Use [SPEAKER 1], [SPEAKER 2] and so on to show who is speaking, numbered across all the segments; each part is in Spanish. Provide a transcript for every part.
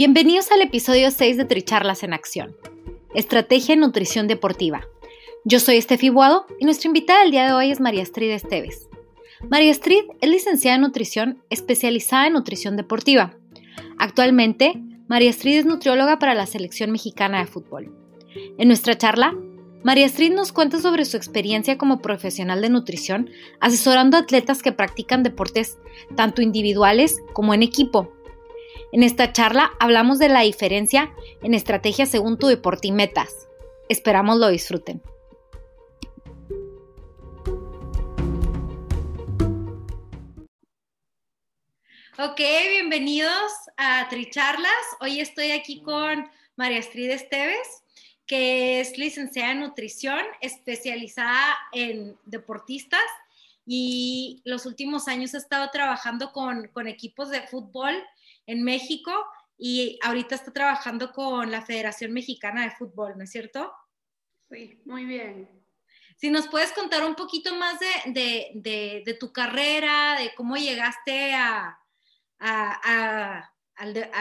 [SPEAKER 1] Bienvenidos al episodio 6 de Tricharlas en Acción. Estrategia en Nutrición Deportiva. Yo soy Estefi Buado y nuestra invitada del día de hoy es María Estrid Esteves. María Estrid es licenciada en nutrición especializada en nutrición deportiva. Actualmente, María Estrid es nutrióloga para la selección mexicana de fútbol. En nuestra charla, María Estrid nos cuenta sobre su experiencia como profesional de nutrición asesorando a atletas que practican deportes tanto individuales como en equipo en esta charla hablamos de la diferencia en estrategia según tu deporte y metas. Esperamos lo disfruten. Ok, bienvenidos a Tricharlas. Hoy estoy aquí con María Astrid Esteves, que es licenciada en nutrición, especializada en deportistas y los últimos años ha estado trabajando con, con equipos de fútbol en México y ahorita está trabajando con la Federación Mexicana de Fútbol, ¿no es cierto?
[SPEAKER 2] Sí, muy bien.
[SPEAKER 1] Si nos puedes contar un poquito más de, tu carrera, de cómo llegaste a, a,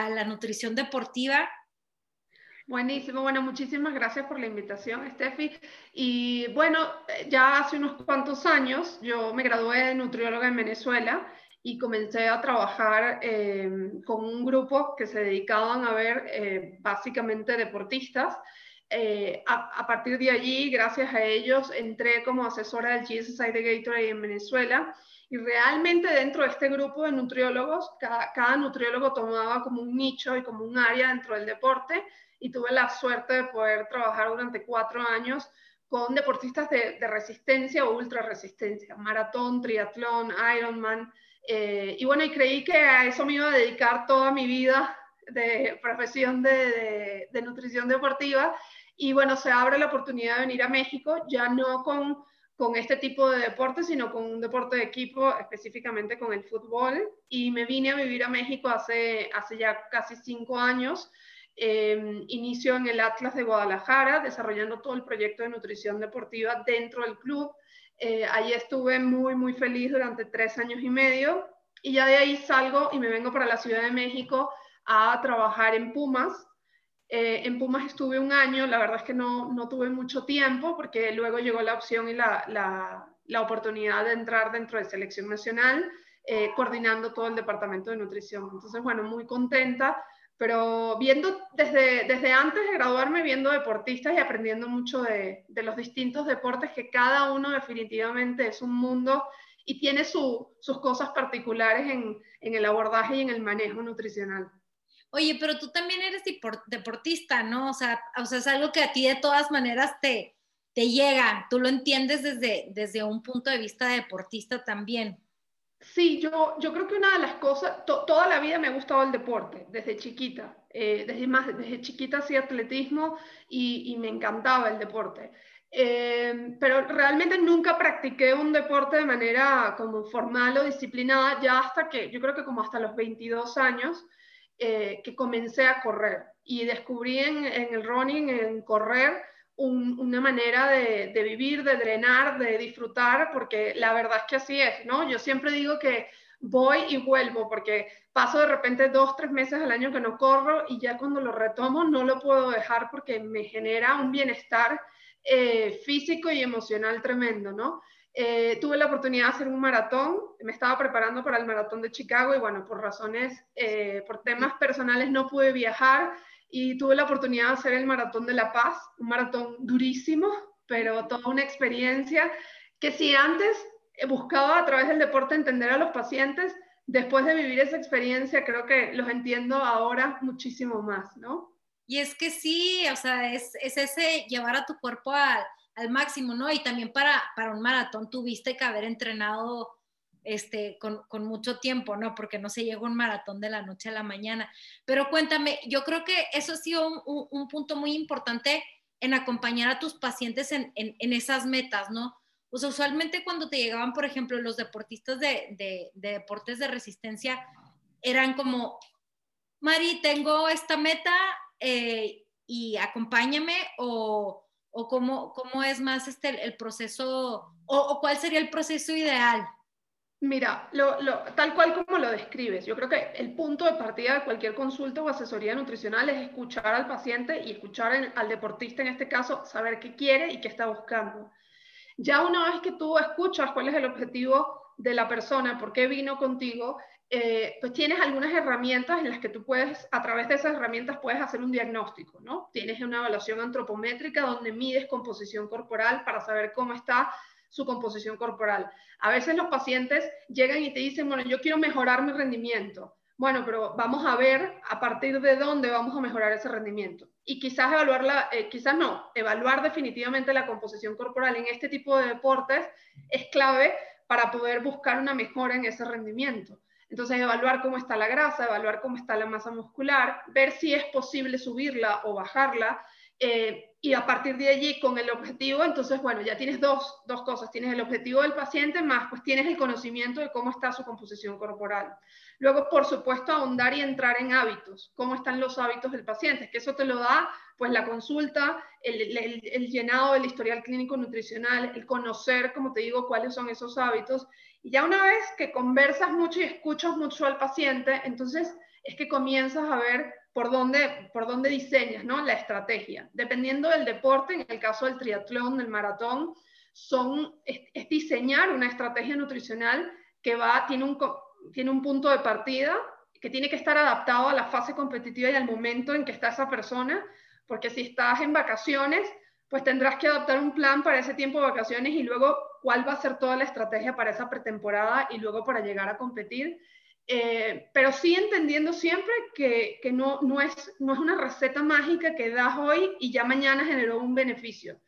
[SPEAKER 1] la nutrición deportiva.
[SPEAKER 2] Buenísimo, bueno, muchísimas gracias por la invitación, Steffi. Y bueno, ya hace unos cuantos años yo me gradué de nutrióloga en Venezuela y comencé a trabajar em, con un grupo que se dedicaban a ver eh, básicamente deportistas. Eh, a, partir de allí, gracias a ellos, entré como asesora del GSI de Gatorade en Venezuela. Y realmente dentro de este grupo de nutriólogos, cada, cada, nutriólogo tomaba como un nicho y como un área dentro del deporte. Y tuve la suerte de poder trabajar durante cuatro años con deportistas de, de resistencia o ultra resistencia, maratón, triatlón, Ironman, eh, y bueno, y creí que a eso me iba a dedicar toda mi vida de profesión de, nutrición deportiva. Y bueno, se abre la oportunidad de venir a México, ya no con, con este tipo de deporte, sino con un deporte de equipo, específicamente con el fútbol. Y me vine a vivir a México hace, hace ya casi cinco años. Eh, inicio en el Atlas de Guadalajara, desarrollando todo el proyecto de nutrición deportiva dentro del club. Eh, ahí estuve muy, muy feliz durante tres años y medio y ya de ahí salgo y me vengo para la Ciudad de México a trabajar en Pumas. Eh, en Pumas estuve un año, la verdad es que no, no tuve mucho tiempo porque luego llegó la opción y la, la, la oportunidad de entrar dentro de selección nacional, eh, coordinando todo el departamento de nutrición. Entonces, bueno, muy contenta pero viendo desde, desde antes de graduarme, viendo deportistas y aprendiendo mucho de, de los distintos deportes, que cada uno definitivamente es un mundo y tiene sus cosas particulares en, en, el abordaje y en el manejo nutricional.
[SPEAKER 1] Oye, pero tú también eres deportista, ¿no? O sea, o sea, es algo que a ti de todas maneras te, te llega, tú lo entiendes desde, desde un punto de vista de deportista también.
[SPEAKER 2] Sí, yo, yo creo que una de las cosas, toda la vida me ha gustado el deporte, desde chiquita. Eh, desde, más, desde chiquita hacía atletismo y, me encantaba el deporte. Eh, pero realmente nunca practiqué un deporte de manera como formal o disciplinada, ya hasta que, yo creo que como hasta los 22 años, eh, que comencé a correr y descubrí en el running, en correr, una manera de, vivir, de drenar, de disfrutar, porque la verdad es que así es, ¿no? Yo siempre digo que voy y vuelvo, porque paso de repente dos, tres meses al año que no corro y ya cuando lo retomo no lo puedo dejar porque me genera un bienestar eh, físico y emocional tremendo, ¿no? Eh, tuve la oportunidad de hacer un maratón, me estaba preparando para el maratón de Chicago y bueno, por razones, eh, por temas personales no pude viajar y tuve la oportunidad de hacer el Maratón de La Paz, un maratón durísimo, pero toda una experiencia que si antes buscaba a través del deporte entender a los pacientes, después de vivir esa experiencia creo que los entiendo ahora muchísimo más, ¿no?
[SPEAKER 1] Y es que sí, o sea, es, es ese llevar a tu cuerpo al, al máximo, ¿no? Y también para, para un maratón tuviste que haber entrenado este, con, mucho tiempo, ¿no? Porque no se llega un maratón de la noche a la mañana. Pero cuéntame, yo creo que eso ha sido un, un, punto muy importante en acompañar a tus pacientes en, esas metas, ¿no? O sea, usualmente cuando te llegaban, por ejemplo, los deportistas de, de, de deportes de resistencia, eran como, Mari, tengo esta meta eh, y acompáñame o, cómo, es más este, el proceso o cuál sería el proceso ideal.
[SPEAKER 2] Mira, lo, tal cual como lo describes, yo creo que el punto de partida de cualquier consulta o asesoría nutricional es escuchar al paciente y escuchar al deportista en este caso, saber qué quiere y qué está buscando. Ya una vez que tú escuchas cuál es el objetivo de la persona, por qué vino contigo, eh, pues tienes algunas herramientas en las que tú puedes, a través de esas herramientas puedes hacer un diagnóstico, ¿no? Tienes una evaluación antropométrica donde mides composición corporal para saber cómo está su composición corporal. A veces los pacientes llegan y te dicen, bueno, yo quiero mejorar mi rendimiento. Bueno, pero vamos a ver a partir de dónde vamos a mejorar ese rendimiento. Y quizás evaluarla, eh, quizás no, evaluar definitivamente la composición corporal en este tipo de deportes es clave para poder buscar una mejora en ese rendimiento. Entonces, evaluar cómo está la grasa, evaluar cómo está la masa muscular, ver si es posible subirla o bajarla, eh, y a partir de allí con el objetivo, entonces, bueno, ya tienes dos, dos, cosas. Tienes el objetivo del paciente más, pues tienes el conocimiento de cómo está su composición corporal. Luego, por supuesto, ahondar y entrar en hábitos. ¿Cómo están los hábitos del paciente? Que eso te lo da, pues, la consulta, el, el, el llenado del historial clínico nutricional, el conocer, como te digo, cuáles son esos hábitos. Y ya una vez que conversas mucho y escuchas mucho al paciente, entonces es que comienzas a ver por dónde, por dónde diseñas ¿no? la estrategia. Dependiendo del deporte, en el caso del triatlón, del maratón, son, es, diseñar una estrategia nutricional que va, tiene, un, tiene un punto de partida que tiene que estar adaptado a la fase competitiva y al momento en que está esa persona, porque si estás en vacaciones, pues tendrás que adaptar un plan para ese tiempo de vacaciones y luego cuál va a ser toda la estrategia para esa pretemporada y luego para llegar a competir. Eh, pero sí entendiendo siempre que, que no, no, es, no es una receta mágica que das hoy y ya mañana generó un beneficio.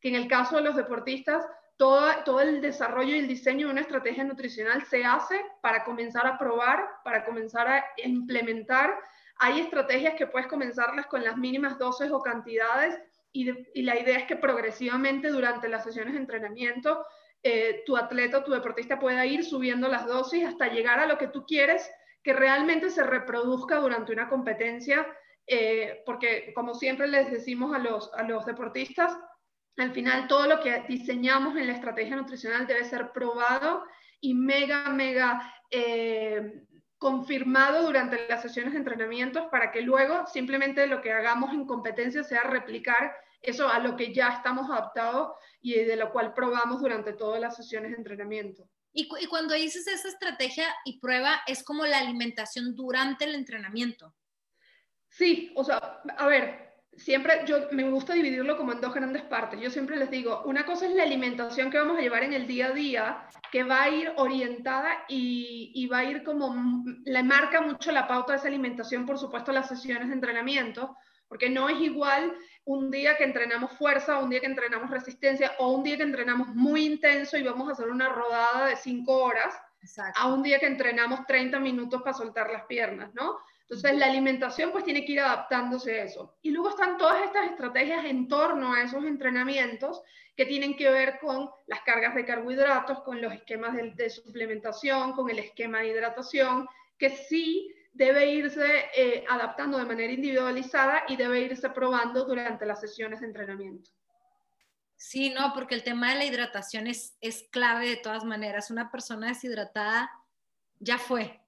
[SPEAKER 2] Que en el caso de los deportistas, todo, todo el desarrollo y el diseño de una estrategia nutricional se hace para comenzar a probar, para comenzar a implementar. Hay estrategias que puedes comenzarlas con las mínimas dosis o cantidades y, la idea es que progresivamente durante las sesiones de entrenamiento eh, tu atleta o tu deportista pueda ir subiendo las dosis hasta llegar a lo que tú quieres que realmente se reproduzca durante una competencia, eh, porque como siempre les decimos a los, a los deportistas, al final todo lo que diseñamos en la estrategia nutricional debe ser probado y mega, mega eh, confirmado durante las sesiones de entrenamiento para que luego simplemente lo que hagamos en competencia sea replicar eso a lo que ya estamos adaptados y de lo cual probamos durante todas las sesiones de entrenamiento.
[SPEAKER 1] Y, y, cuando dices esa estrategia y prueba, es como la alimentación durante el entrenamiento.
[SPEAKER 2] Sí, o sea, a ver, siempre yo me gusta dividirlo como en dos grandes partes. Yo siempre les digo, una cosa es la alimentación que vamos a llevar en el día a día, que va a ir orientada y, y va a ir como, le marca mucho la pauta de esa alimentación, por supuesto, las sesiones de entrenamiento, porque no es igual un día que entrenamos fuerza, un día que entrenamos resistencia o un día que entrenamos muy intenso y vamos a hacer una rodada de cinco horas, Exacto. a un día que entrenamos 30 minutos para soltar las piernas, ¿no? Entonces la alimentación pues tiene que ir adaptándose a eso. Y luego están todas estas estrategias en torno a esos entrenamientos que tienen que ver con las cargas de carbohidratos, con los esquemas de, de suplementación, con el esquema de hidratación, que sí debe irse eh, adaptando de manera individualizada y debe irse probando durante las sesiones de entrenamiento.
[SPEAKER 1] Sí, no, porque el tema de la hidratación es, es clave de todas maneras. Una persona deshidratada ya fue.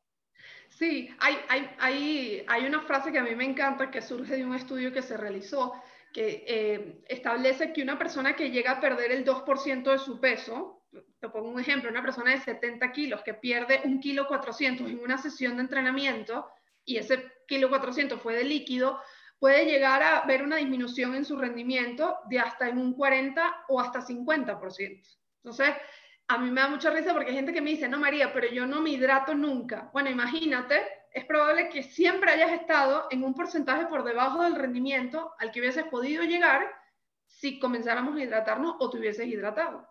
[SPEAKER 2] Sí, hay, hay, hay, hay una frase que a mí me encanta que surge de un estudio que se realizó que eh, establece que una persona que llega a perder el 2% de su peso, te pongo un ejemplo, una persona de 70 kilos que pierde un kilo 400 en una sesión de entrenamiento y ese kilo 400 fue de líquido, puede llegar a ver una disminución en su rendimiento de hasta en un 40 o hasta 50%. Entonces, a mí me da mucha risa porque hay gente que me dice, no María, pero yo no me hidrato nunca. Bueno, imagínate, es probable que siempre hayas estado en un porcentaje por debajo del rendimiento al que hubieses podido llegar si comenzáramos a hidratarnos o te hubieses hidratado.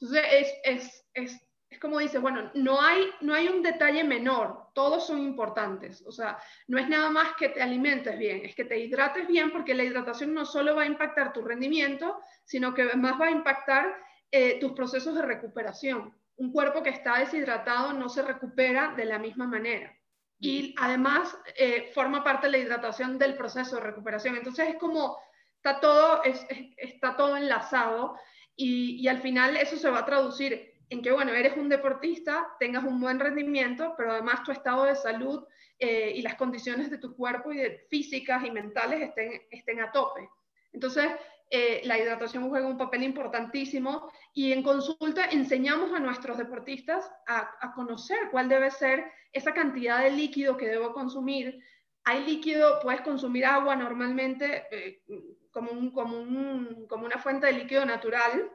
[SPEAKER 2] Entonces, es, es, es, es como dice, bueno, no hay, no hay un detalle menor, todos son importantes. O sea, no es nada más que te alimentes bien, es que te hidrates bien porque la hidratación no solo va a impactar tu rendimiento, sino que más va a impactar eh, tus procesos de recuperación. Un cuerpo que está deshidratado no se recupera de la misma manera. Y además eh, forma parte de la hidratación del proceso de recuperación. Entonces es como, está todo, está todo enlazado y, al final eso se va a traducir en que, bueno, eres un deportista, tengas un buen rendimiento, pero además tu estado de salud eh, y las condiciones de tu cuerpo y de físicas y mentales estén, estén a tope. Entonces, eh, la hidratación juega un papel importantísimo y en consulta enseñamos a nuestros deportistas a, conocer cuál debe ser esa cantidad de líquido que debo consumir. Hay líquido, puedes consumir agua normalmente eh, como, un, como, como una fuente de líquido natural,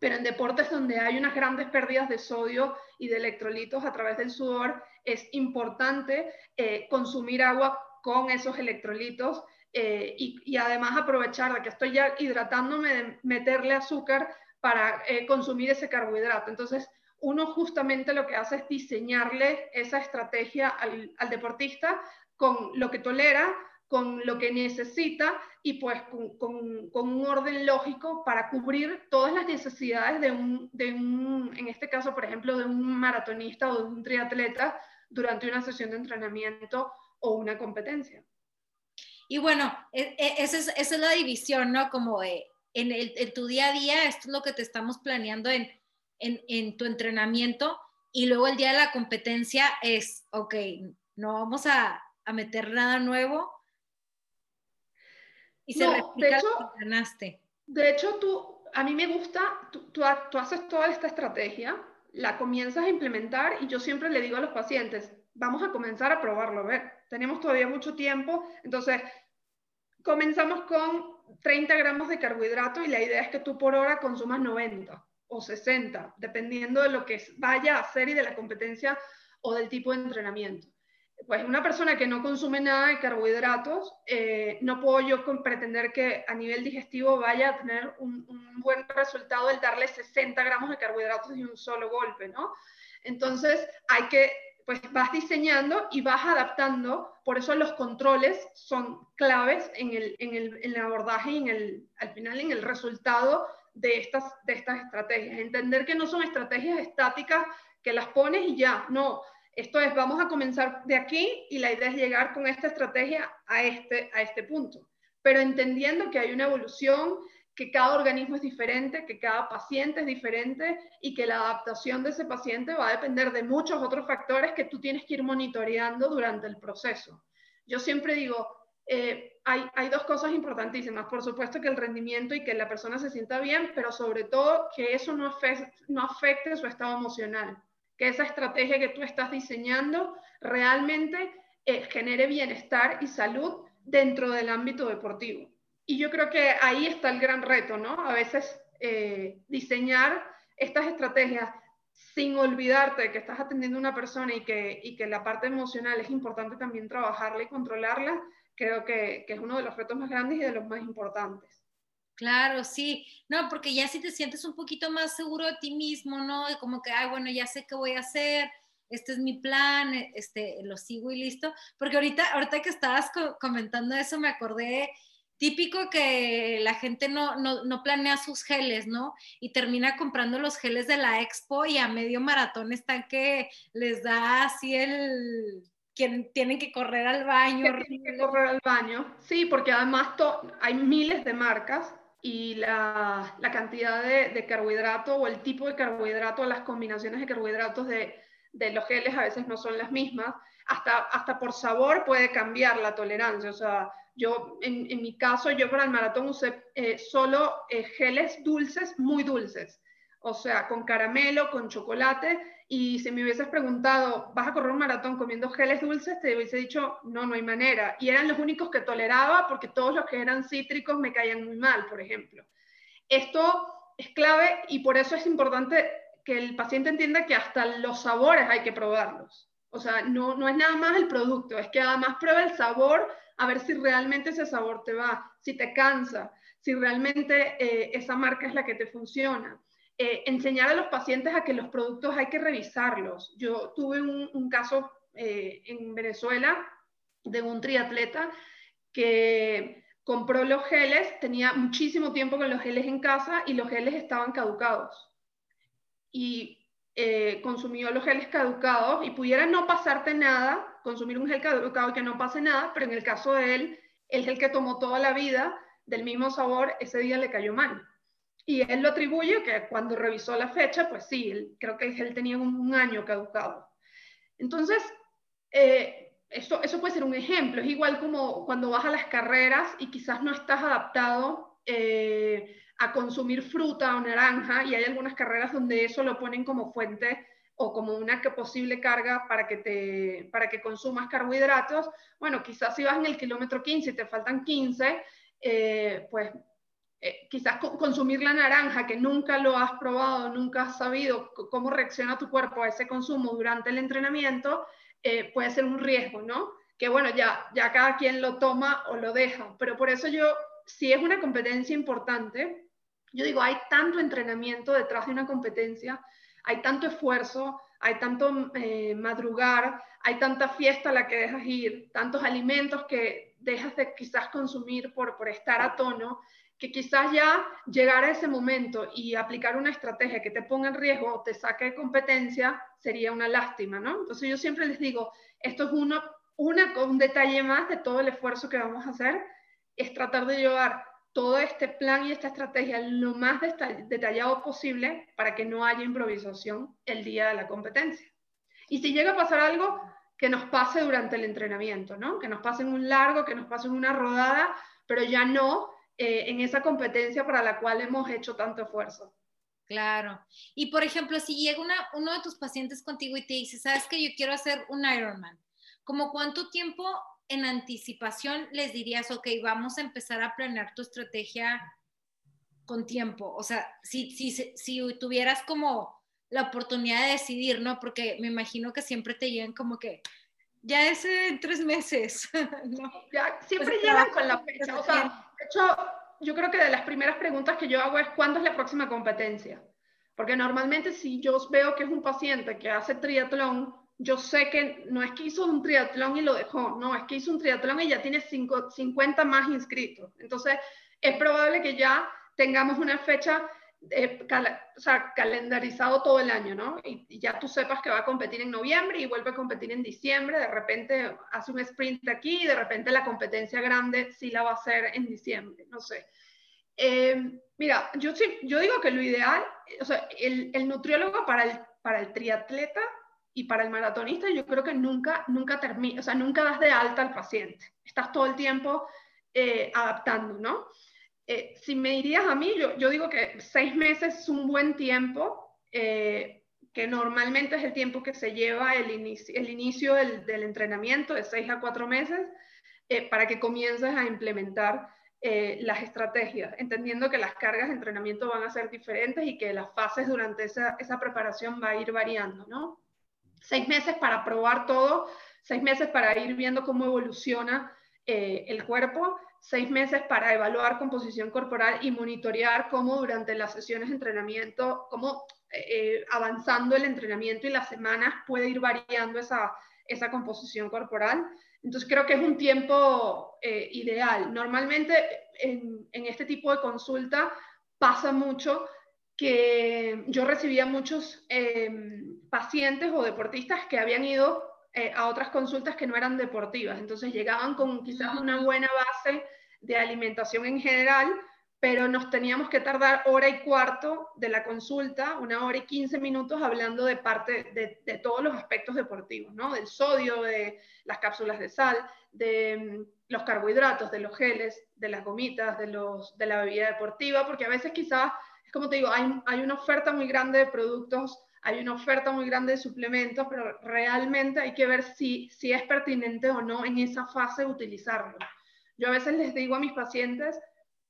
[SPEAKER 2] pero en deportes donde hay unas grandes pérdidas de sodio y de electrolitos a través del sudor, es importante eh, consumir agua con esos electrolitos eh, y, además aprovechar de que estoy ya hidratándome, de meterle azúcar para eh, consumir ese carbohidrato. Entonces, uno justamente lo que hace es diseñarle esa estrategia al, deportista con lo que tolera, con lo que necesita y pues con, un orden lógico para cubrir todas las necesidades de un, de un, en este caso, por ejemplo, de un maratonista o de un triatleta durante una sesión de entrenamiento o una competencia.
[SPEAKER 1] Y bueno, e, e, esa es, esa es la división, ¿no? Como en, el, tu día a día, esto es lo que te estamos planeando en, en, en, tu entrenamiento y luego el día de la competencia es, ok, no vamos a, a meter nada nuevo y se
[SPEAKER 2] no, de hecho, lo que entrenaste. De hecho, tú, a mí me gusta, tú, tú, tú haces toda esta estrategia, la comienzas a implementar y yo siempre le digo a los pacientes, vamos a comenzar a probarlo, a ver, tenemos todavía mucho tiempo, entonces comenzamos con 30 gramos de carbohidrato y la idea es que tú por hora consumas 90 o 60, dependiendo de lo que vaya a hacer y de la competencia o del tipo de entrenamiento. Pues una persona que no consume nada de carbohidratos, eh, no puedo yo pretender que a nivel digestivo vaya a tener un, buen resultado el darle 60 gramos de carbohidratos de un solo golpe, ¿no? Entonces hay que pues vas diseñando y vas adaptando, por eso los controles son claves en el, en el, en el abordaje y en el, al final en el resultado de estas, de estas estrategias. Entender que no son estrategias estáticas que las pones y ya, no. Esto es, vamos a comenzar de aquí y la idea es llegar con esta estrategia a este, a este punto. Pero entendiendo que hay una evolución, que cada organismo es diferente, que cada paciente es diferente y que la adaptación de ese paciente va a depender de muchos otros factores que tú tienes que ir monitoreando durante el proceso. Yo siempre digo, eh, hay, hay, dos cosas importantísimas. Por supuesto que el rendimiento y que la persona se sienta bien, pero sobre todo que eso no afecte, no afecte su estado emocional. Que esa estrategia que tú estás diseñando realmente eh, genere bienestar y salud dentro del ámbito deportivo. Y yo creo que ahí está el gran reto, ¿no? A veces eh, diseñar estas estrategias sin olvidarte de que estás atendiendo a una persona y que, y que la parte emocional es importante también trabajarla y controlarla, creo que, que es uno de los retos más grandes y de los más importantes.
[SPEAKER 1] Claro, sí. No, porque ya si te sientes un poquito más seguro de ti mismo, ¿no? De como que, ay, bueno, ya sé qué voy a hacer, este es mi plan, este, lo sigo y listo. Porque ahorita, ahorita que estabas comentando eso, me acordé típico que la gente no, no, planea sus geles, ¿no? Y termina comprando los geles de la expo y a medio maratón están que les da así el... que tienen que correr al baño.
[SPEAKER 2] Tienen que correr al baño, sí, porque además hay miles de marcas y la, cantidad de, carbohidrato o el tipo de carbohidrato, las combinaciones de carbohidratos de, de los geles a veces no son las mismas. Hasta, hasta por sabor puede cambiar la tolerancia, o sea, yo, en, mi caso, yo para el maratón usé eh, solo eh, geles dulces, muy dulces. O sea, con caramelo, con chocolate y si me hubieses preguntado, ¿vas a correr un maratón comiendo geles dulces? Te hubiese dicho, no, no hay manera. Y eran los únicos que toleraba porque todos los que eran cítricos me caían muy mal, por ejemplo. Esto es clave y por eso es importante que el paciente entienda que hasta los sabores hay que probarlos. O sea, no, no es nada más el producto, es que además prueba el sabor a ver si realmente ese sabor te va, si te cansa, si realmente eh, esa marca es la que te funciona. Eh, enseñar a los pacientes a que los productos hay que revisarlos. Yo tuve un, caso eh, en Venezuela de un triatleta que compró los geles, tenía muchísimo tiempo con los geles en casa y los geles estaban caducados. Y eh, consumió los geles caducados y pudiera no pasarte nada, consumir un gel caducado que no pase nada, pero en el caso de él, el gel que tomó toda la vida del mismo sabor, ese día le cayó mal. Y él lo atribuye que cuando revisó la fecha, pues sí, creo que él tenía un, año caducado. Entonces, eh, eso, eso puede ser un ejemplo. Es igual como cuando vas a las carreras y quizás no estás adaptado eh, a consumir fruta o naranja y hay algunas carreras donde eso lo ponen como fuente o como una posible carga para que, te, para que consumas carbohidratos. Bueno, quizás si vas en el kilómetro 15 y te faltan 15, eh, pues eh, quizás consumir la naranja, que nunca lo has probado, nunca has sabido cómo reacciona tu cuerpo a ese consumo durante el entrenamiento, eh, puede ser un riesgo, ¿no? Que bueno, ya, ya cada quien lo toma o lo deja, pero por eso yo, si es una competencia importante, yo digo, hay tanto entrenamiento detrás de una competencia, hay tanto esfuerzo, hay tanto eh, madrugar, hay tanta fiesta a la que dejas ir, tantos alimentos que dejas de quizás consumir por, por estar a tono, que quizás ya llegar a ese momento y aplicar una estrategia que te ponga en riesgo o te saque de competencia sería una lástima, ¿no? Entonces yo siempre les digo, esto es uno, una, un detalle más de todo el esfuerzo que vamos a hacer, es tratar de llevar todo este plan y esta estrategia lo más detallado posible para que no haya improvisación el día de la competencia. Y si llega a pasar algo, que nos pase durante el entrenamiento, ¿no? Que nos pase en un largo, que nos pase en una rodada, pero ya no eh, en esa competencia para la cual hemos hecho tanto esfuerzo.
[SPEAKER 1] Claro. Y por ejemplo, si llega uno de tus pacientes contigo y te dice, sabes que yo quiero hacer un Ironman, ¿como cuánto tiempo en anticipación les dirías, ok, vamos a empezar a planear tu estrategia con tiempo? O sea, si, si, si tuvieras como la oportunidad de decidir, ¿no? Porque me imagino que siempre te llegan como que, ya es en tres meses, ¿no?
[SPEAKER 2] Ya, siempre pues, llegan con la fecha. O sea, de hecho, yo creo que de las primeras preguntas que yo hago es ¿cuándo es la próxima competencia? Porque normalmente si yo veo que es un paciente que hace triatlón, yo sé que no es que hizo un triatlón y lo dejó, no, es que hizo un triatlón y ya tiene 50 más inscritos. Entonces, es probable que ya tengamos una fecha eh, o sea, calendarizado todo el año, ¿no? Y, ya tú sepas que va a competir en noviembre y vuelve a competir en diciembre, de repente hace un sprint aquí y de repente la competencia grande sí la va a hacer en diciembre, no sé. Eh, mira, yo, yo digo que lo ideal, o sea, el, el nutriólogo para el, para el triatleta y para el maratonista yo creo que nunca, nunca termina, o sea, nunca das de alta al paciente, estás todo el tiempo eh, adaptando, ¿no? Eh, si me dirías a mí, yo, yo, digo que seis meses es un buen tiempo, eh, que normalmente es el tiempo que se lleva el, inicio, el inicio del, del, entrenamiento, de seis a cuatro meses, eh, para que comiences a implementar las estrategias, entendiendo que las cargas de entrenamiento van a ser diferentes y que las fases durante esa, esa preparación va a ir variando, ¿no? Seis meses para probar todo, seis meses para ir viendo cómo evoluciona el cuerpo seis meses para evaluar composición corporal y monitorear cómo durante las sesiones de entrenamiento, cómo eh, eh, avanzando el entrenamiento y las semanas puede ir variando esa, esa composición corporal. Entonces creo que es un tiempo eh, ideal. Normalmente en, en, este tipo de consulta pasa mucho que yo recibía muchos em, pacientes o deportistas que habían ido eh, a otras consultas que no eran deportivas. Entonces llegaban con quizás una buena base de alimentación en general, pero nos teníamos que tardar hora y cuarto de la consulta, una hora y quince minutos hablando de parte de, todos los aspectos deportivos, ¿no? Del sodio, de las cápsulas de sal, de mm, los carbohidratos, de los geles, de las gomitas, de, los, de la bebida deportiva, porque a veces quizás, es como te digo, hay, hay una oferta muy grande de productos hay una oferta muy grande de suplementos, pero realmente hay que ver si, si es pertinente o no en esa fase utilizarlo. Yo a veces les digo a mis pacientes,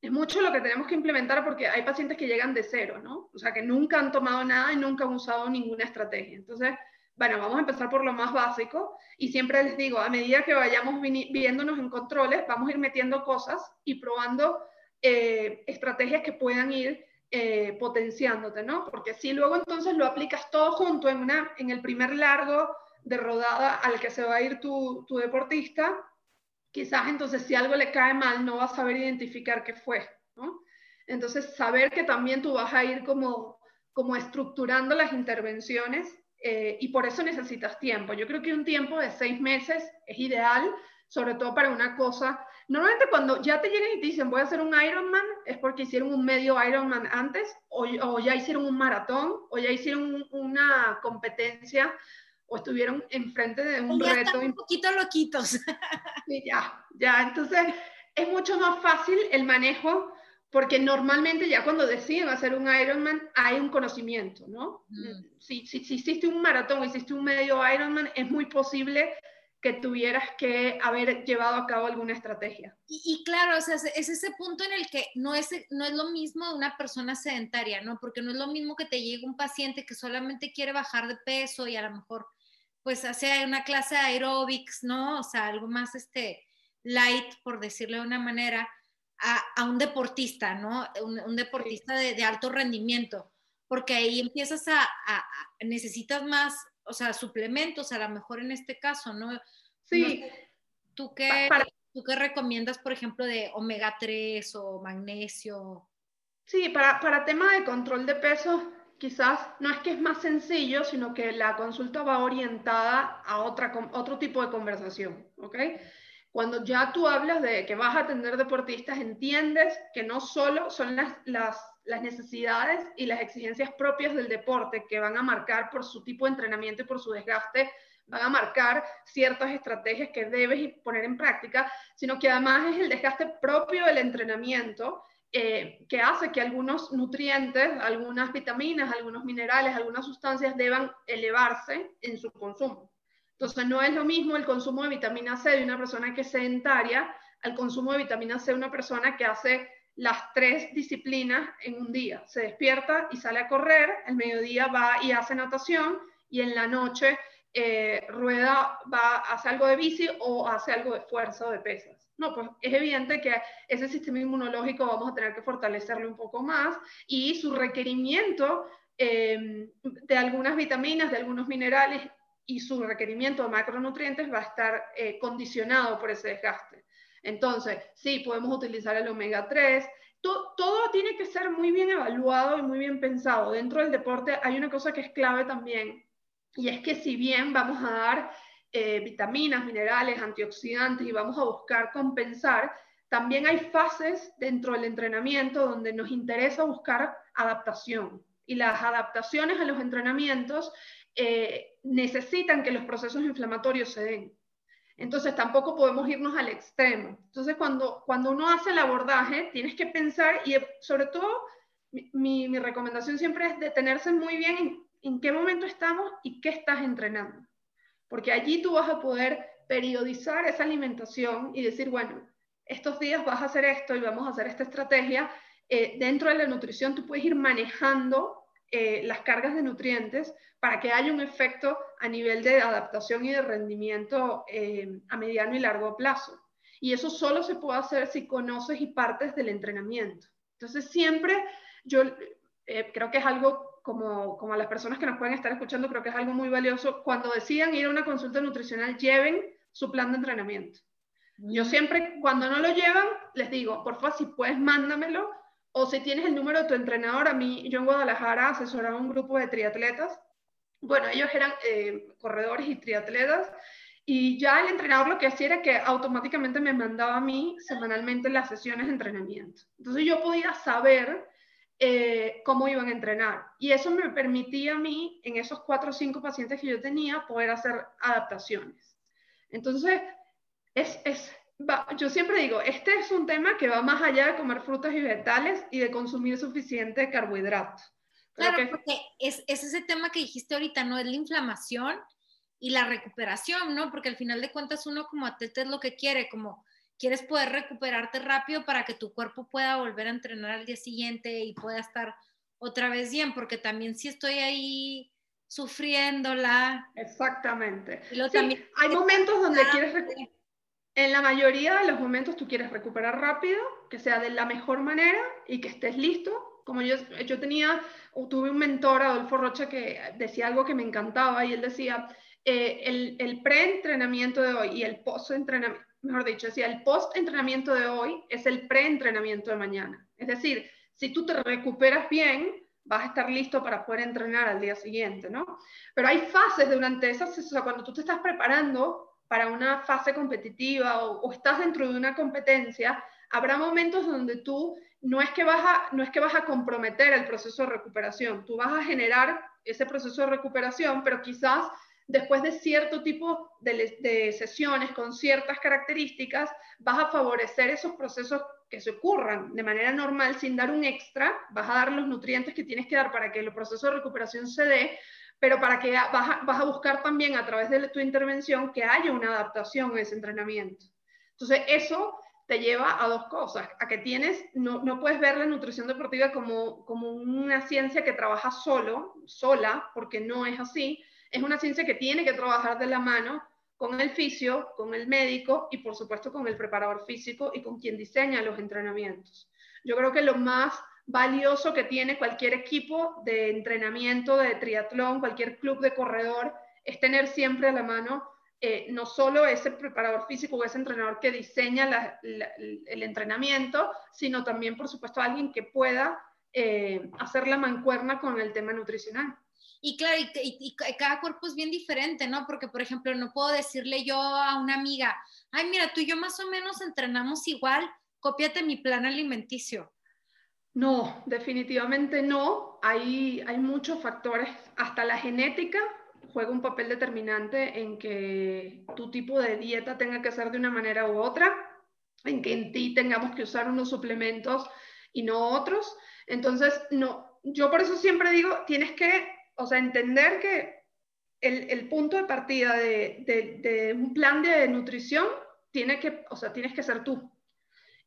[SPEAKER 2] es mucho lo que tenemos que implementar porque hay pacientes que llegan de cero, ¿no? O sea, que nunca han tomado nada y nunca han usado ninguna estrategia. Entonces, bueno, vamos a empezar por lo más básico y siempre les digo, a medida que vayamos viéndonos en controles, vamos a ir metiendo cosas y probando eh, estrategias que puedan ir eh, potenciándote, ¿no? Porque si luego entonces lo aplicas todo junto en, una, en el primer largo de rodada al que se va a ir tu, tu deportista, quizás entonces si algo le cae mal no va a saber identificar qué fue, ¿no? Entonces saber que también tú vas a ir como, como estructurando las intervenciones eh, y por eso necesitas tiempo. Yo creo que un tiempo de seis meses es ideal, sobre todo para una cosa. Normalmente cuando ya te llegan y te dicen voy a hacer un Ironman, es porque hicieron un medio Ironman antes, o, o ya hicieron un maratón, o ya hicieron una competencia o estuvieron enfrente de un ya reto.
[SPEAKER 1] un poquito loquitos.
[SPEAKER 2] Sí, ya, ya. Entonces, es mucho más fácil el manejo porque normalmente ya cuando deciden hacer un Ironman hay un conocimiento, ¿no? Mm. Si, si, si, hiciste un maratón, hiciste un medio Ironman, es muy posible que tuvieras que haber llevado a cabo alguna estrategia.
[SPEAKER 1] Y, y, claro, o sea, es ese punto en el que no es, no es lo mismo de una persona sedentaria, ¿no? Porque no es lo mismo que te llegue un paciente que solamente quiere bajar de peso y a lo mejor pues hace una clase de aerobics, ¿no? O sea, algo más este light, por decirlo de una manera, a, un deportista, ¿no? Un, deportista de, alto rendimiento, porque ahí empiezas a, necesitas más, o sea, suplementos, a lo mejor en este caso, ¿no?
[SPEAKER 2] Sí.
[SPEAKER 1] ¿tú, qué, ¿Tú qué recomiendas, por ejemplo, de omega 3 o magnesio?
[SPEAKER 2] Sí, para, para tema de control de peso, quizás no es que es más sencillo, sino que la consulta va orientada a otra, otro tipo de conversación, ¿ok? Cuando ya tú hablas de que vas a atender deportistas, entiendes que no solo son las, las, las necesidades y las exigencias propias del deporte que van a marcar por su tipo de entrenamiento y por su desgaste, van a marcar ciertas estrategias que debes poner en práctica, sino que además es el desgaste propio del entrenamiento eh, que hace que algunos nutrientes, algunas vitaminas, algunos minerales, algunas sustancias deban elevarse en su consumo. Entonces, no es lo mismo el consumo de vitamina C de una persona que es sedentaria al consumo de vitamina C de una persona que hace las tres disciplinas en un día. Se despierta y sale a correr, el mediodía va y hace natación y en la noche eh, rueda, va, hace algo de bici o hace algo de fuerza o de pesas. No, pues es evidente que ese sistema inmunológico vamos a tener que fortalecerlo un poco más y su requerimiento em, de algunas vitaminas, de algunos minerales y su requerimiento de macronutrientes va a estar eh, condicionado por ese desgaste. Entonces, sí, podemos utilizar el omega 3. Todo, tiene que ser muy bien evaluado y muy bien pensado. Dentro del deporte hay una cosa que es clave también, y es que si bien vamos a dar eh, vitaminas, minerales, antioxidantes y vamos a buscar compensar, también hay fases dentro del entrenamiento donde nos interesa buscar adaptación. Y las adaptaciones a los entrenamientos eh, necesitan que los procesos inflamatorios se den. Entonces tampoco podemos irnos al extremo. Entonces cuando, cuando uno hace el abordaje, tienes que pensar y sobre todo mi, mi recomendación siempre es detenerse muy bien en, en qué momento estamos y qué estás entrenando porque allí tú vas a poder periodizar esa alimentación y decir, bueno, estos días vas a hacer esto y vamos a hacer esta estrategia. Eh, dentro de la nutrición tú puedes ir manejando eh, las cargas de nutrientes para que haya un efecto a nivel de adaptación y de rendimiento eh, a mediano y largo plazo. Y eso solo se puede hacer si conoces y partes del entrenamiento. Entonces siempre yo creo que es algo como, como a las personas que nos pueden estar escuchando, creo que es algo muy valioso. Cuando decidan ir a una consulta nutricional, lleven su plan de entrenamiento. Yo siempre, cuando no lo llevan, les digo, por favor, si puedes, mándamelo. O si tienes el número de tu entrenador, a mí, yo en Guadalajara asesoraba un grupo de triatletas. Bueno, ellos eran eh, corredores y triatletas. Y ya el entrenador lo que hacía era que automáticamente me mandaba a mí semanalmente las sesiones de entrenamiento. Entonces yo podía saber eh, cómo iban a entrenar. Y eso me permitía a mí, en esos cuatro o cinco pacientes que yo tenía, poder hacer adaptaciones. Entonces, es, es yo siempre digo, este es un tema que va más allá de comer frutas y vegetales y de consumir suficiente carbohidratos.
[SPEAKER 1] Claro, porque es, es, ese tema que dijiste ahorita, ¿no? Es la inflamación y la recuperación, ¿no? Porque al final de cuentas uno como atleta es lo que quiere, como quieres poder recuperarte rápido para que tu cuerpo pueda volver a entrenar al día siguiente y pueda estar otra vez bien, porque también si estoy ahí sufriéndola.
[SPEAKER 2] Exactamente. hay momentos donde quieres en la mayoría de los momentos tú quieres recuperar rápido, que sea de la mejor manera y que estés listo. Como yo, yo tenía, tuve un mentor, Adolfo Rocha, que decía algo que me encantaba y él decía, eh, el, el pre-entrenamiento de hoy y el post-entrenamiento, mejor dicho, decía, el post-entrenamiento de hoy es el pre-entrenamiento de mañana. Es decir, si tú te recuperas bien, vas a estar listo para poder entrenar al día siguiente, ¿no? Pero hay fases durante esas, o sea, cuando tú te estás preparando para una fase competitiva o, estás dentro de una competencia, habrá momentos donde tú no es, que vas a, no es que vas a comprometer el proceso de recuperación, tú vas a generar ese proceso de recuperación, pero quizás después de cierto tipo de, de, sesiones con ciertas características, vas a favorecer esos procesos que se ocurran de manera normal sin dar un extra, vas a dar los nutrientes que tienes que dar para que el proceso de recuperación se dé, pero para que vas a, buscar también a través de tu intervención que haya una adaptación en ese entrenamiento. Entonces, eso te lleva a dos cosas, a que tienes, no, no puedes ver la nutrición deportiva como, como una ciencia que trabaja solo, sola, porque no es así, es una ciencia que tiene que trabajar de la mano con el fisio, con el médico y por supuesto con el preparador físico y con quien diseña los entrenamientos. Yo creo que lo más valioso que tiene cualquier equipo de entrenamiento de triatlón, cualquier club de corredor, es tener siempre a la mano eh, no solo ese preparador físico o ese entrenador que diseña el entrenamiento, sino también, por supuesto, alguien que pueda eh, hacer la mancuerna con el tema nutricional.
[SPEAKER 1] Y claro, y, cada cuerpo es bien diferente, ¿no? Porque, por ejemplo, no puedo decirle yo a una amiga, ay, mira, tú y yo más o menos entrenamos igual, cópiate mi plan alimenticio.
[SPEAKER 2] No, definitivamente no. Hay, hay muchos factores, hasta la genética juega un papel determinante en que tu tipo de dieta tenga que ser de una manera u otra, en que en ti tengamos que usar unos suplementos y no otros. Entonces, no, yo por eso siempre digo, tienes que, o sea, entender que el, el punto de partida de, de, un plan de nutrición tiene que, o sea, tienes que ser tú.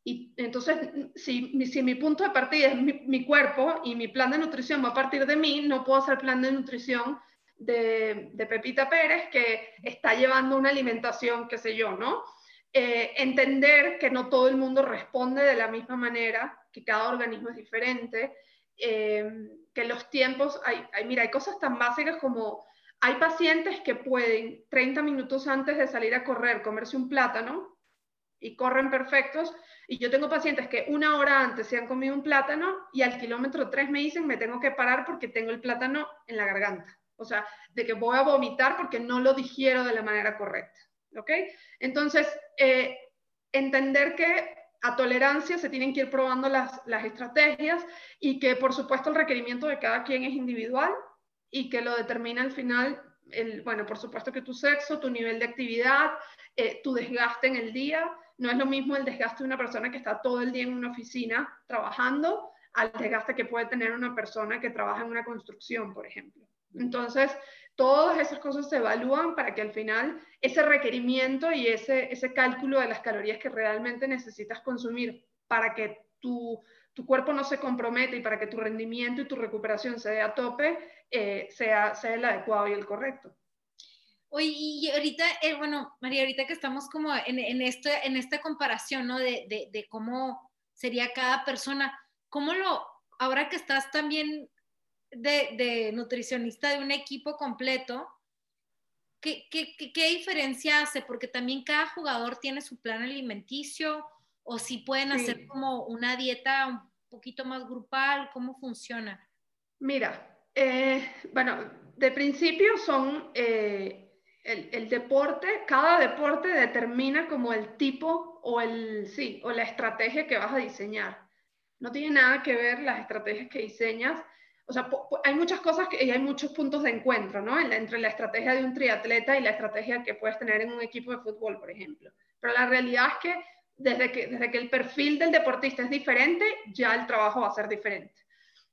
[SPEAKER 2] Y entonces, si, si mi punto de partida es mi, cuerpo y mi plan de nutrición va a partir de mí, no puedo hacer plan de nutrición de, de Pepita Pérez que está llevando una alimentación, qué sé yo, ¿no? Eh, entender que no todo el mundo responde de la misma manera, que cada organismo es diferente, eh, que los tiempos, hay, hay, mira, hay cosas tan básicas como hay pacientes que pueden 30 minutos antes de salir a correr comerse un plátano y corren perfectos, y yo tengo pacientes que una hora antes se han comido un plátano y al kilómetro 3 me dicen me tengo que parar porque tengo el plátano en la garganta. O sea, de que voy a vomitar porque no lo digiero de la manera correcta. ¿Ok? Entonces, eh, entender que a tolerancia se tienen que ir probando las, las estrategias y que por supuesto el requerimiento de cada quien es individual y que lo determina al final, el, bueno, por supuesto que tu sexo, tu nivel de actividad, eh, tu desgaste en el día, no es lo mismo el desgaste de una persona que está todo el día en una oficina trabajando al desgaste que puede tener una persona que trabaja en una construcción, por ejemplo. Entonces, todas esas cosas se evalúan para que al final ese requerimiento y ese, ese cálculo de las calorías que realmente necesitas consumir para que tu, tu cuerpo no se comprometa y para que tu rendimiento y tu recuperación se dé a tope, eh, sea, sea el adecuado y el correcto.
[SPEAKER 1] Oye, y ahorita, eh, bueno, María, ahorita que estamos como en, en, este, en esta comparación, ¿no? De, de, de, cómo sería cada persona, ¿cómo lo, ahora que estás también de, de nutricionista de un equipo completo, ¿qué, qué, qué, diferencia hace? Porque también cada jugador tiene su plan alimenticio, o si pueden hacer como una dieta un poquito más grupal, ¿cómo funciona?
[SPEAKER 2] Mira, eh, bueno, de principio son... Eh, el, deporte, cada deporte determina como el tipo o, el, sí, o la estrategia que vas a diseñar. No tiene nada que ver las estrategias que diseñas. O sea, hay muchas cosas que, y hay muchos puntos de encuentro, ¿no? Entre la estrategia de un triatleta y la estrategia que puedes tener en un equipo de fútbol, por ejemplo. Pero la realidad es que desde que, desde que el perfil del deportista es diferente, ya el trabajo va a ser diferente.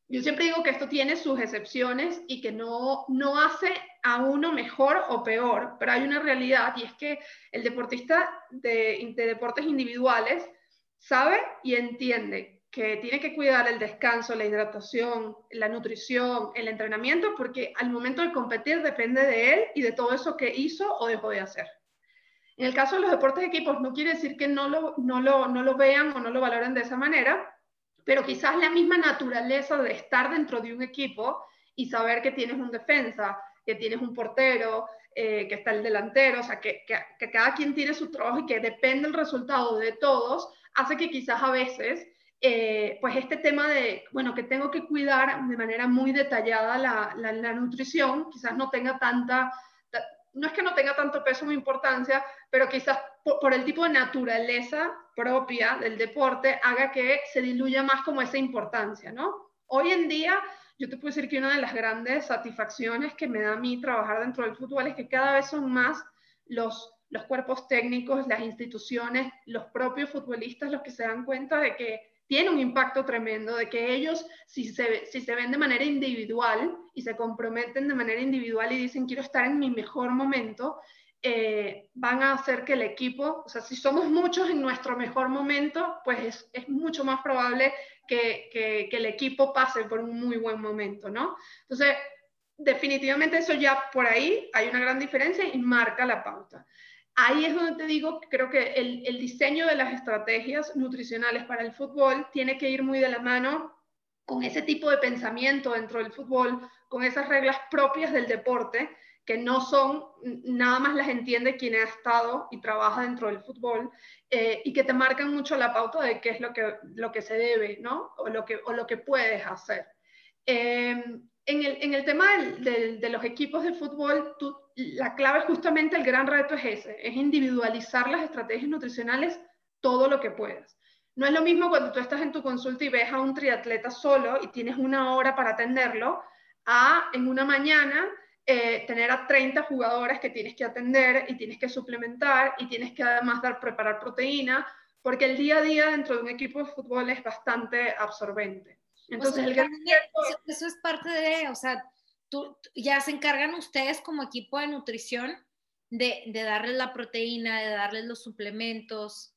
[SPEAKER 2] Yo siempre digo que esto tiene sus excepciones y que no, no hace a uno mejor o peor, pero hay una realidad y es que el deportista de, de deportes individuales sabe y entiende que tiene que cuidar el descanso, la hidratación, la nutrición, el entrenamiento, porque al momento de competir depende de él y de todo eso que hizo o dejó de hacer. En el caso de los deportes de equipos, no quiere decir que no lo, no lo, no lo vean o no lo valoren de esa manera, pero quizás la misma naturaleza de estar dentro de un equipo y saber que tienes un defensa, que tienes un portero, eh, que está el delantero, o sea, que, cada quien tiene su trabajo y que depende el resultado de todos, hace que quizás a veces, eh, pues este tema de, bueno, que tengo que cuidar de manera muy detallada la, la, nutrición, quizás no tenga tanta, no es que no tenga tanto peso o importancia, pero quizás por, el tipo de naturaleza propia del deporte haga que se diluya más como esa importancia, ¿no? Hoy en día, yo te puedo decir que una de las grandes satisfacciones que me da a mí trabajar dentro del fútbol es que cada vez son más los, los cuerpos técnicos, las instituciones, los propios futbolistas los que se dan cuenta de que tiene un impacto tremendo, de que ellos, si se, si se ven de manera individual y se comprometen de manera individual y dicen quiero estar en mi mejor momento, eh, van a hacer que el equipo, o sea, si somos muchos en nuestro mejor momento, pues es, mucho más probable que, que, el equipo pase por un muy buen momento, ¿no? Entonces, definitivamente eso ya por ahí hay una gran diferencia y marca la pauta. Ahí es donde te digo, creo que el diseño de las estrategias nutricionales para el fútbol tiene que ir muy de la mano con ese tipo de pensamiento dentro del fútbol, con esas reglas propias del deporte, que no son, nada más las entiende quien ha estado y trabaja dentro del fútbol eh, y que te marcan mucho la pauta de qué es lo que, lo que se debe, ¿no? O lo que, o lo que puedes hacer. Em, en, el, en, el, tema de los equipos de fútbol, la clave justamente, el gran reto es ese, es individualizar las estrategias nutricionales todo lo que puedas. No es lo mismo cuando tú estás en tu consulta y ves a un triatleta solo y tienes una hora para atenderlo, a en una mañana eh, tener a 30 jugadoras que tienes que atender y tienes que suplementar y tienes que además dar, preparar proteína, porque el día a día dentro de un equipo de fútbol es bastante absorbente.
[SPEAKER 1] Entonces, el eso, es parte de, o sea, tú, ya se encargan ustedes como equipo de nutrición de, de darles la proteína, de darles los suplementos.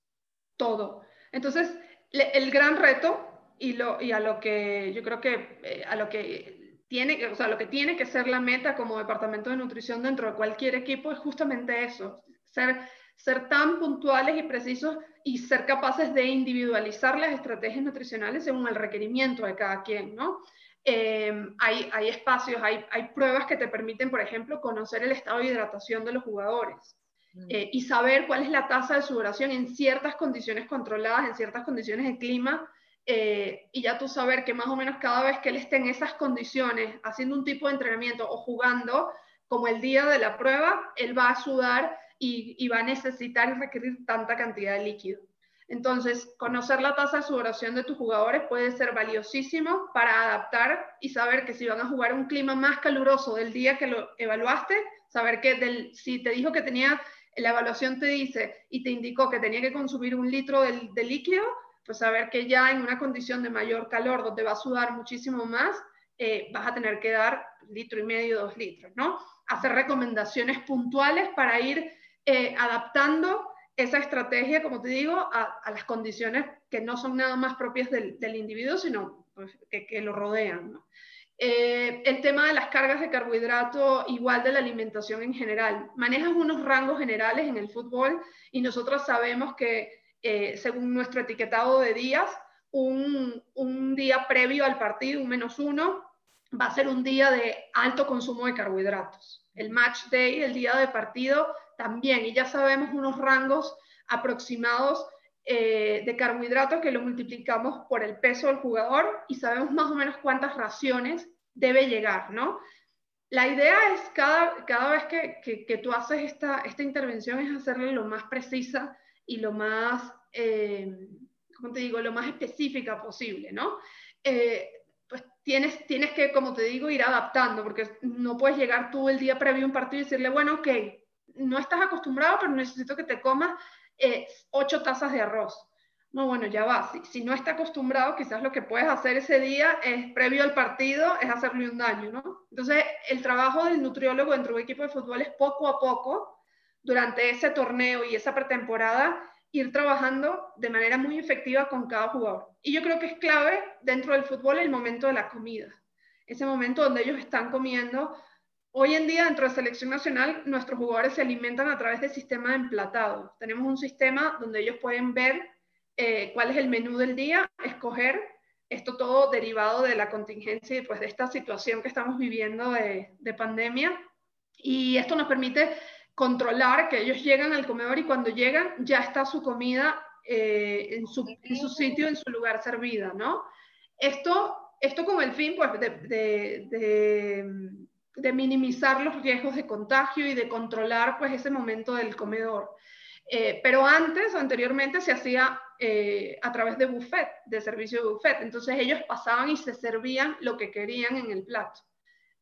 [SPEAKER 2] Todo. Entonces, el gran reto y, lo, y a lo que yo creo que eh, a lo que tiene, o sea, lo que tiene que ser la meta como departamento de nutrición dentro de cualquier equipo es justamente eso, ser, ser tan puntuales y precisos y ser capaces de individualizar las estrategias nutricionales según el requerimiento de cada quien, ¿no? Em, hay, hay, espacios, hay, hay, pruebas que te permiten, por ejemplo, conocer el estado de hidratación de los jugadores mm. eh, y saber cuál es la tasa de sudoración en ciertas condiciones controladas, en ciertas condiciones de clima, eh, y ya tú saber que más o menos cada vez que él esté en esas condiciones, haciendo un tipo de entrenamiento o jugando, como el día de la prueba, él va a sudar y, va a necesitar y requerir tanta cantidad de líquido. Entonces, conocer la tasa de sudoración de tus jugadores puede ser valiosísimo para adaptar y saber que si van a jugar un clima más caluroso del día que lo evaluaste, saber que del, si te dijo que tenía, la evaluación te dice y te indicó que tenía que consumir un litro de líquido, pues saber que ya en una condición de mayor calor, donde va a sudar muchísimo más, eh, vas a tener que dar litro y medio, dos litros, ¿no? Hacer recomendaciones puntuales para ir eh, adaptando esa estrategia, como te digo, a, las condiciones que no son nada más propias del, individuo, sino pues, que, lo rodean, ¿no? Eh, el tema de las cargas de carbohidrato, igual de la alimentación en general. Manejas unos rangos generales en el fútbol y nosotros sabemos que eh, según nuestro etiquetado de días, un, un, día previo al partido, un menos uno, va a ser un día de alto consumo de carbohidratos. El match day, el día de partido, también. Y ya sabemos unos rangos aproximados eh, de carbohidratos que lo multiplicamos por el peso del jugador y sabemos más o menos cuántas raciones debe llegar, ¿no? La idea es cada, cada vez que, que, tú haces esta, esta intervención es hacerle lo más precisa y lo más, eh, ¿cómo te digo?, lo más específica posible, ¿no? Eh, pues tienes, tienes que, como te digo, ir adaptando, porque no puedes llegar tú el día previo a un partido y decirle, bueno, ok, no estás acostumbrado, pero necesito que te comas eh, ocho tazas de arroz. no, bueno, ya va. Si, no está acostumbrado, quizás lo que puedes hacer ese día es, previo al partido, es hacerle un daño, ¿no? Entonces, el trabajo del nutriólogo dentro de un equipo de fútbol es poco a poco, durante ese torneo y esa pretemporada, ir trabajando de manera muy efectiva con cada jugador. Y yo creo que es clave dentro del fútbol el momento de la comida. Ese momento donde ellos están comiendo. Hoy en día, dentro de selección nacional, nuestros jugadores se alimentan a través del sistema de emplatado. Tenemos un sistema donde ellos pueden ver eh, cuál es el menú del día, escoger, esto todo derivado de la contingencia y pues de esta situación que estamos viviendo de, pandemia. Y esto nos permite controlar que ellos llegan al comedor y cuando llegan ya está su comida eh, en, su, sitio, en su lugar servida, ¿no? Esto, esto con el fin pues, de, de, minimizar los riesgos de contagio y de controlar pues, ese momento del comedor. Eh, pero antes o anteriormente se hacía eh, a través de buffet, de servicio de buffet. Entonces ellos pasaban y se servían lo que querían en el plato.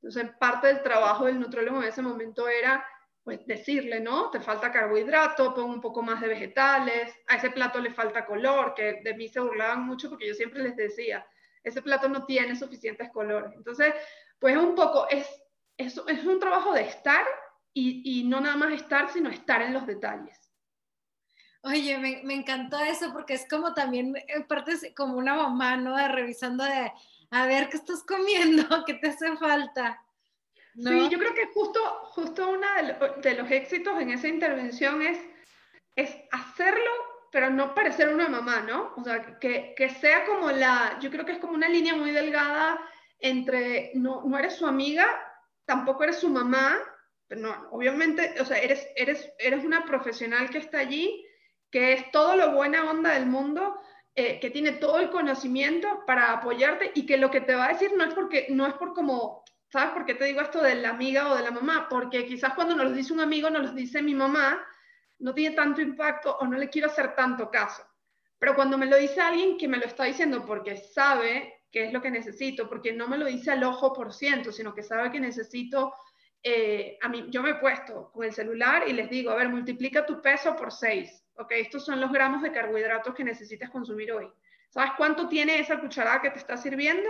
[SPEAKER 2] Entonces parte del trabajo del nutrólogo en ese momento era pues decirle, ¿no? Te falta carbohidrato, pon un poco más de vegetales, a ese plato le falta color, que de mí se burlaban mucho porque yo siempre les decía, ese plato no tiene suficientes colores. Entonces, pues un poco, es, es, es un trabajo de estar y, y no nada más estar, sino estar en los detalles.
[SPEAKER 1] Oye, me, me, encantó eso porque es como también, en parte como una mamá, ¿no? De revisando de, a ver, ¿qué estás comiendo? ¿Qué te hace falta?
[SPEAKER 2] Sí, yo creo que justo, justo uno de, los éxitos en esa intervención es, es hacerlo, pero no parecer una mamá, ¿no? O sea, que, que sea como la, yo creo que es como una línea muy delgada entre, no, no eres su amiga, tampoco eres su mamá, pero no, obviamente, o sea, eres, eres, eres una profesional que está allí, que es todo lo buena onda del mundo, eh, que tiene todo el conocimiento para apoyarte y que lo que te va a decir no es porque, no es por como, ¿sabes por qué te digo esto de la amiga o de la mamá? Porque quizás cuando nos lo dice un amigo, nos lo dice mi mamá, no tiene tanto impacto o no le quiero hacer tanto caso. Pero cuando me lo dice alguien que me lo está diciendo porque sabe qué es lo que necesito, porque no me lo dice al ojo por ciento, sino que sabe que necesito, eh, a mí, yo me he puesto con el celular y les digo, a ver, multiplica tu peso por 6 ok, estos son los gramos de carbohidratos que necesitas consumir hoy. ¿Sabes cuánto tiene esa cucharada que te está sirviendo?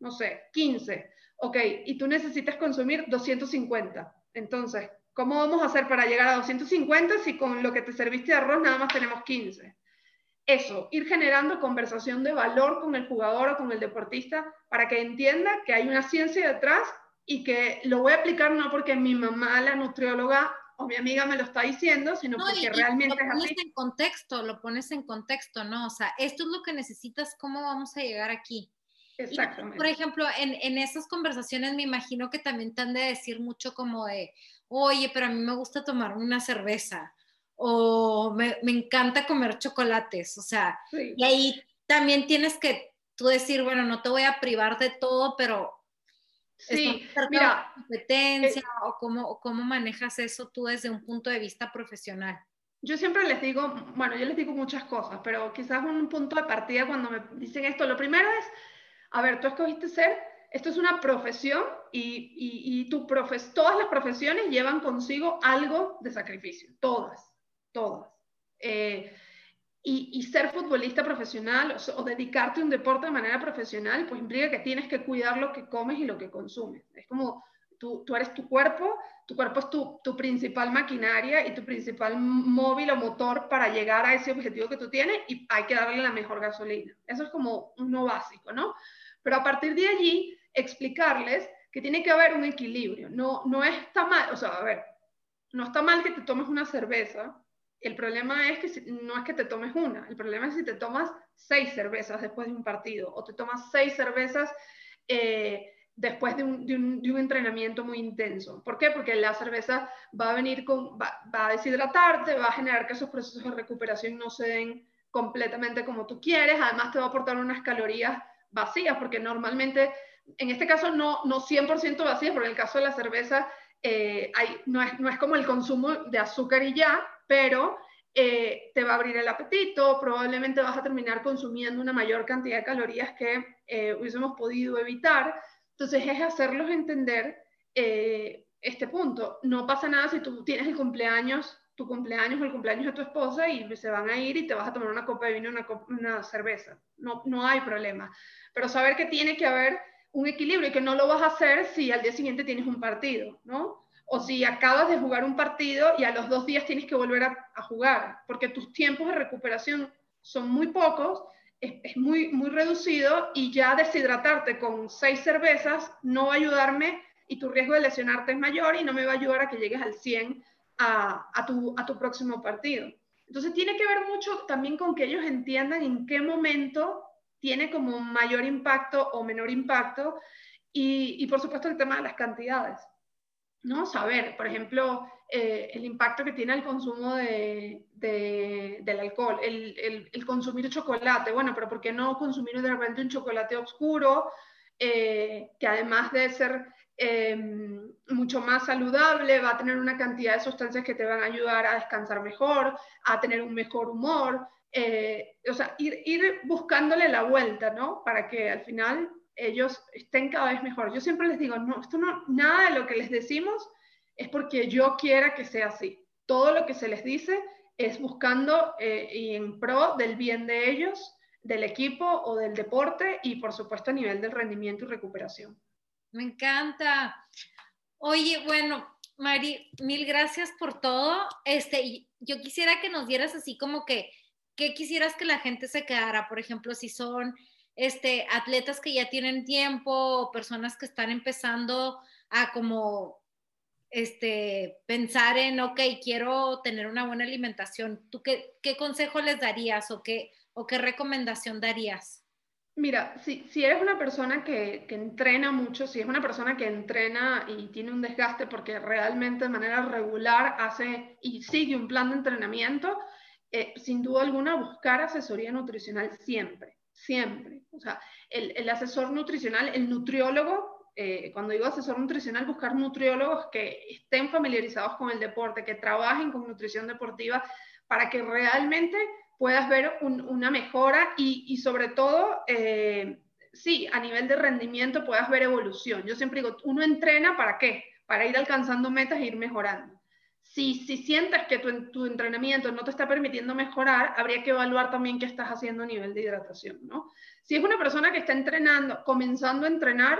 [SPEAKER 2] No sé, 15. Ok, y tú necesitas consumir 250. Entonces, ¿cómo vamos a hacer para llegar a 250 si con lo que te serviste de arroz nada más tenemos 15? Eso, ir generando conversación de valor con el jugador o con el deportista para que entienda que hay una ciencia detrás y que lo voy a aplicar no porque mi mamá, la nutrióloga, o mi amiga me lo está diciendo, sino porque realmente
[SPEAKER 1] lo pones en contexto, lo pones en contexto, ¿no? O sea, esto es lo que necesitas, ¿cómo vamos a llegar aquí? Exactamente. por ejemplo, en, en esas conversaciones me imagino que también te han de decir mucho como de, oye, pero a mí me gusta tomar una cerveza, o me, me encanta comer chocolates, o sea, y ahí también tienes que tú decir, bueno, no te voy a privar de todo, pero Sí, mira, competencia eh, o cómo, cómo manejas eso tú desde un punto de vista profesional.
[SPEAKER 2] Yo siempre les digo, bueno, yo les digo muchas cosas, pero quizás un punto de partida cuando me dicen esto, lo primero es, a ver, tú escogiste ser, esto es una profesión y, y, y tu profes, todas las profesiones llevan consigo algo de sacrificio, todas, todas. Eh, y, ser futbolista profesional o, dedicarte a un deporte de manera profesional, pues implica que tienes que cuidar lo que comes y lo que consumes. Es como tú, tú eres tu cuerpo, tu cuerpo es tu, tu, principal maquinaria y tu principal móvil o motor para llegar a ese objetivo que tú tienes y hay que darle la mejor gasolina. Eso es como uno básico, ¿no? Pero a partir de allí, explicarles que tiene que haber un equilibrio. No, no está mal, o sea, a ver, no está mal que te tomes una cerveza, el problema es que no es que te tomes una, el problema es si te tomas seis cervezas después de un partido o te tomas seis cervezas eh, después de un, entrenamiento muy intenso. ¿Por qué? Porque la cerveza va a venir con, va, a deshidratarte, va a generar que esos procesos de recuperación no se den completamente como tú quieres, además te va a aportar unas calorías vacías, porque normalmente, en este caso no, no 100% vacías, pero en el caso de la cerveza eh, hay, no, es, no es como el consumo de azúcar y ya, pero eh, te va a abrir el apetito, probablemente vas a terminar consumiendo una mayor cantidad de calorías que eh, hubiésemos podido evitar. Entonces es hacerlos entender eh, este punto. No pasa nada si tú tienes el cumpleaños tu cumpleaños o el cumpleaños de tu esposa y se van a ir y te vas a tomar una copa de vino, una, una cerveza. No, no hay problema. Pero saber que tiene que haber un equilibrio y que no lo vas a hacer si al día siguiente tienes un partido, ¿no? O si acabas de jugar un partido y a los dos días tienes que volver a, jugar, porque tus tiempos de recuperación son muy pocos, es, muy, muy reducido y ya deshidratarte con seis cervezas no va a ayudarme y tu riesgo de lesionarte es mayor y no me va a ayudar a que llegues al 100 a, a, tu, a tu próximo partido. Entonces tiene que ver mucho también con que ellos entiendan en qué momento tiene como mayor impacto o menor impacto y, y por supuesto el tema de las cantidades. ¿no? Saber, por ejemplo, eh, el impacto que tiene el consumo de, de, del alcohol, el, el, consumir chocolate. Bueno, pero ¿por qué no consumir de repente un chocolate oscuro, eh, que además de ser eh, mucho más saludable, va a tener una cantidad de sustancias que te van a ayudar a descansar mejor, a tener un mejor humor, eh, o sea, ir, ir, buscándole la vuelta, ¿no? Para que al final ellos estén cada vez mejor. Yo siempre les digo, no, esto no, nada de lo que les decimos es porque yo quiera que sea así. Todo lo que se les dice es buscando eh, y en pro del bien de ellos, del equipo o del deporte y por supuesto a nivel del rendimiento y recuperación.
[SPEAKER 1] Me encanta. Oye, bueno, Mari, mil gracias por todo. Este, yo quisiera que nos dieras así como que, ¿qué quisieras que la gente se quedara? Por ejemplo, si son este, atletas que ya tienen tiempo o personas que están empezando a como este, pensar en, ok, quiero tener una buena alimentación. ¿Tú qué, qué consejo les darías o qué, o qué recomendación darías?
[SPEAKER 2] Mira, si, si eres una persona que, que, entrena mucho, si es una persona que entrena y tiene un desgaste porque realmente de manera regular hace y sigue un plan de entrenamiento, eh, sin duda alguna buscar asesoría nutricional siempre, siempre. O sea, el, el asesor nutricional, el nutriólogo, eh, cuando digo asesor nutricional, buscar nutriólogos que estén familiarizados con el deporte, que trabajen con nutrición deportiva para que realmente puedas ver una mejora y, y sobre todo, eh, sí, a nivel de rendimiento puedas ver evolución. Yo siempre digo, uno entrena para qué? Para ir alcanzando metas e ir mejorando. Si, si sientes que tu, tu, entrenamiento no te está permitiendo mejorar, habría que evaluar también qué estás haciendo a nivel de hidratación, ¿no? Si es una persona que está entrenando, comenzando a entrenar,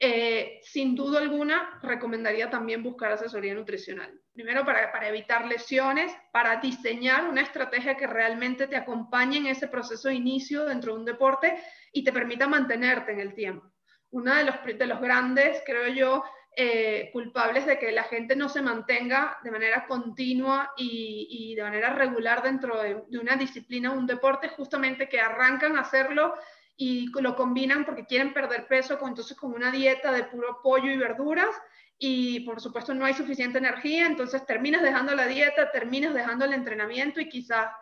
[SPEAKER 2] eh, sin duda alguna, recomendaría también buscar asesoría nutricional. Primero, para, evitar lesiones, para diseñar una estrategia que realmente te acompañe en ese proceso de inicio dentro de un deporte y te permita mantenerte en el tiempo. Uno de los, de grandes, creo yo, eh, culpables de que la gente no se mantenga de manera continua y, y de manera regular dentro de, de una disciplina, un deporte, justamente que arrancan a hacerlo y lo combinan porque quieren perder peso, con, entonces con una dieta de puro pollo y verduras y por supuesto no hay suficiente energía, entonces terminas dejando la dieta, terminas dejando el entrenamiento y quizás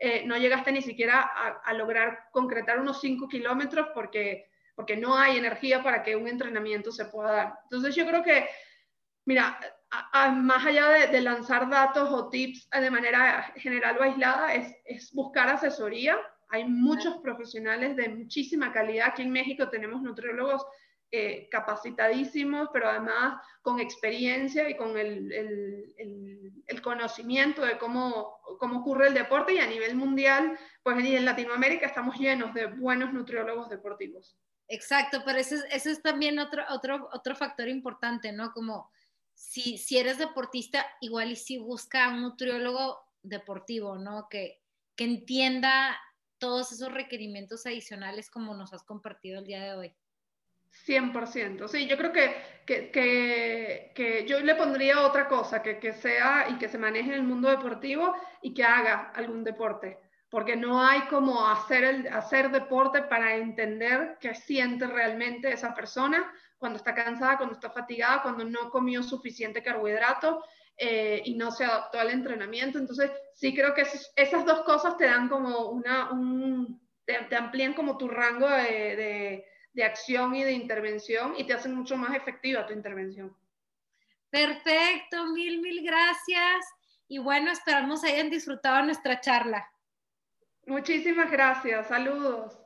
[SPEAKER 2] eh, no llegaste ni siquiera a, a lograr concretar unos 5 kilómetros porque, porque no hay energía para que un entrenamiento se pueda dar. Entonces yo creo que, mira, a, a, más allá de, de, lanzar datos o tips de manera general o aislada, es, es buscar asesoría hay muchos profesionales de muchísima calidad. Aquí en México tenemos nutriólogos eh, capacitadísimos, pero además con experiencia y con el, el, el, el, conocimiento de cómo, cómo ocurre el deporte y a nivel mundial, pues en Latinoamérica estamos llenos de buenos nutriólogos deportivos.
[SPEAKER 1] Exacto, pero ese, ese es también otro, otro, otro factor importante, ¿no? Como si, si eres deportista, igual y si busca un nutriólogo deportivo, ¿no? Que, que entienda todos esos requerimientos adicionales como nos has compartido el día de hoy.
[SPEAKER 2] 100%, sí, yo creo que, que, que, yo le pondría otra cosa, que, que sea y que se maneje en el mundo deportivo y que haga algún deporte, porque no hay como hacer, el, hacer deporte para entender qué siente realmente esa persona cuando está cansada, cuando está fatigada, cuando no comió suficiente carbohidrato eh, y no se adaptó al entrenamiento. Entonces, sí creo que esos, esas dos cosas te dan como una, un, te, te amplían como tu rango de, de, de, acción y de intervención y te hacen mucho más efectiva tu intervención.
[SPEAKER 1] Perfecto, mil, mil gracias. Y bueno, esperamos hayan disfrutado nuestra charla.
[SPEAKER 2] Muchísimas gracias. Saludos.